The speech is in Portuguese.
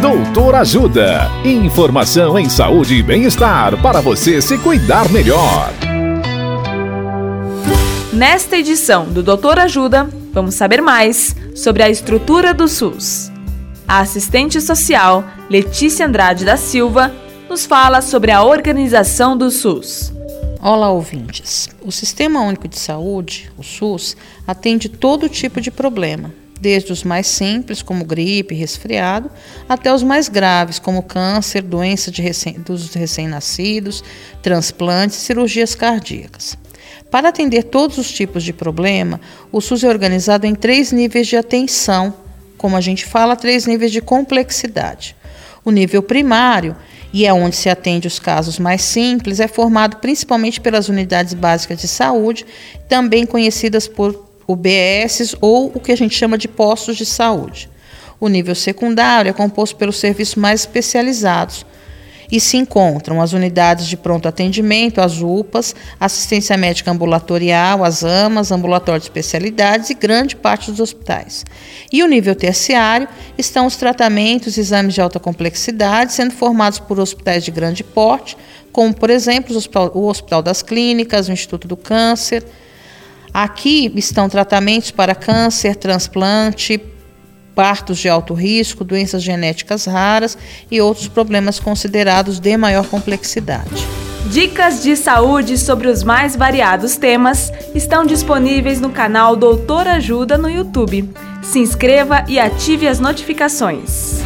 Doutor Ajuda. Informação em saúde e bem-estar para você se cuidar melhor. Nesta edição do Doutor Ajuda, vamos saber mais sobre a estrutura do SUS. A assistente social Letícia Andrade da Silva nos fala sobre a organização do SUS. Olá, ouvintes. O Sistema Único de Saúde, o SUS, atende todo tipo de problema, desde os mais simples, como gripe, resfriado, até os mais graves, como câncer, doença recém, dos recém-nascidos, transplantes e cirurgias cardíacas. Para atender todos os tipos de problema, o SUS é organizado em três níveis de atenção, como a gente fala, três níveis de complexidade. O nível primário e é onde se atende os casos mais simples, é formado principalmente pelas unidades básicas de saúde, também conhecidas por UBS ou o que a gente chama de postos de saúde. O nível secundário é composto pelos serviços mais especializados, e se encontram as unidades de pronto atendimento, as UPAs, assistência médica ambulatorial, as AMAs, ambulatório de especialidades e grande parte dos hospitais. E o nível terciário estão os tratamentos e exames de alta complexidade, sendo formados por hospitais de grande porte, como, por exemplo, o hospital das Clínicas, o Instituto do Câncer. Aqui estão tratamentos para câncer, transplante, partos de alto risco, doenças genéticas raras e outros problemas considerados de maior complexidade. Dicas de saúde sobre os mais variados temas estão disponíveis no canal Doutor Ajuda no YouTube. Se inscreva e ative as notificações.